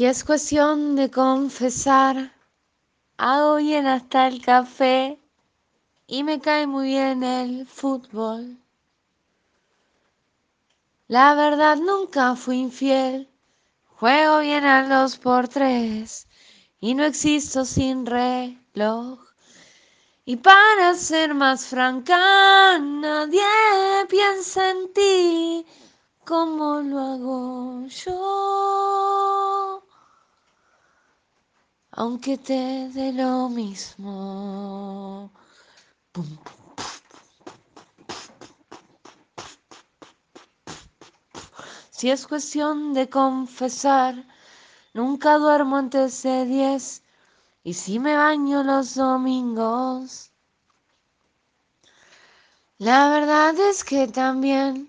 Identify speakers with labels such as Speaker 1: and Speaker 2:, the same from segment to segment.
Speaker 1: Si es cuestión de confesar, hago bien hasta el café y me cae muy bien el fútbol. La verdad nunca fui infiel, juego bien a los por tres y no existo sin reloj. Y para ser más franca, nadie piensa en ti como lo hago yo. Aunque te dé lo mismo. Si es cuestión de confesar, nunca duermo antes de diez. Y si me baño los domingos, la verdad es que también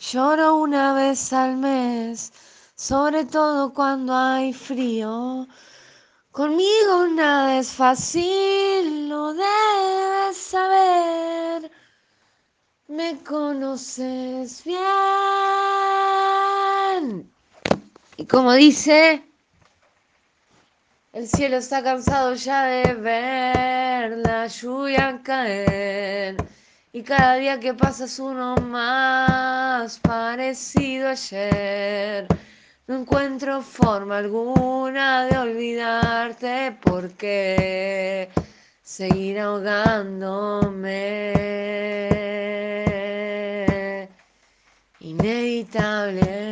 Speaker 1: lloro una vez al mes, sobre todo cuando hay frío. Conmigo nada es fácil, lo debes saber. Me conoces bien. Y como dice, el cielo está cansado ya de ver la lluvia caer. Y cada día que pasa es uno más parecido ayer. No encuentro forma alguna de olvidarte porque seguir ahogándome. Inevitable.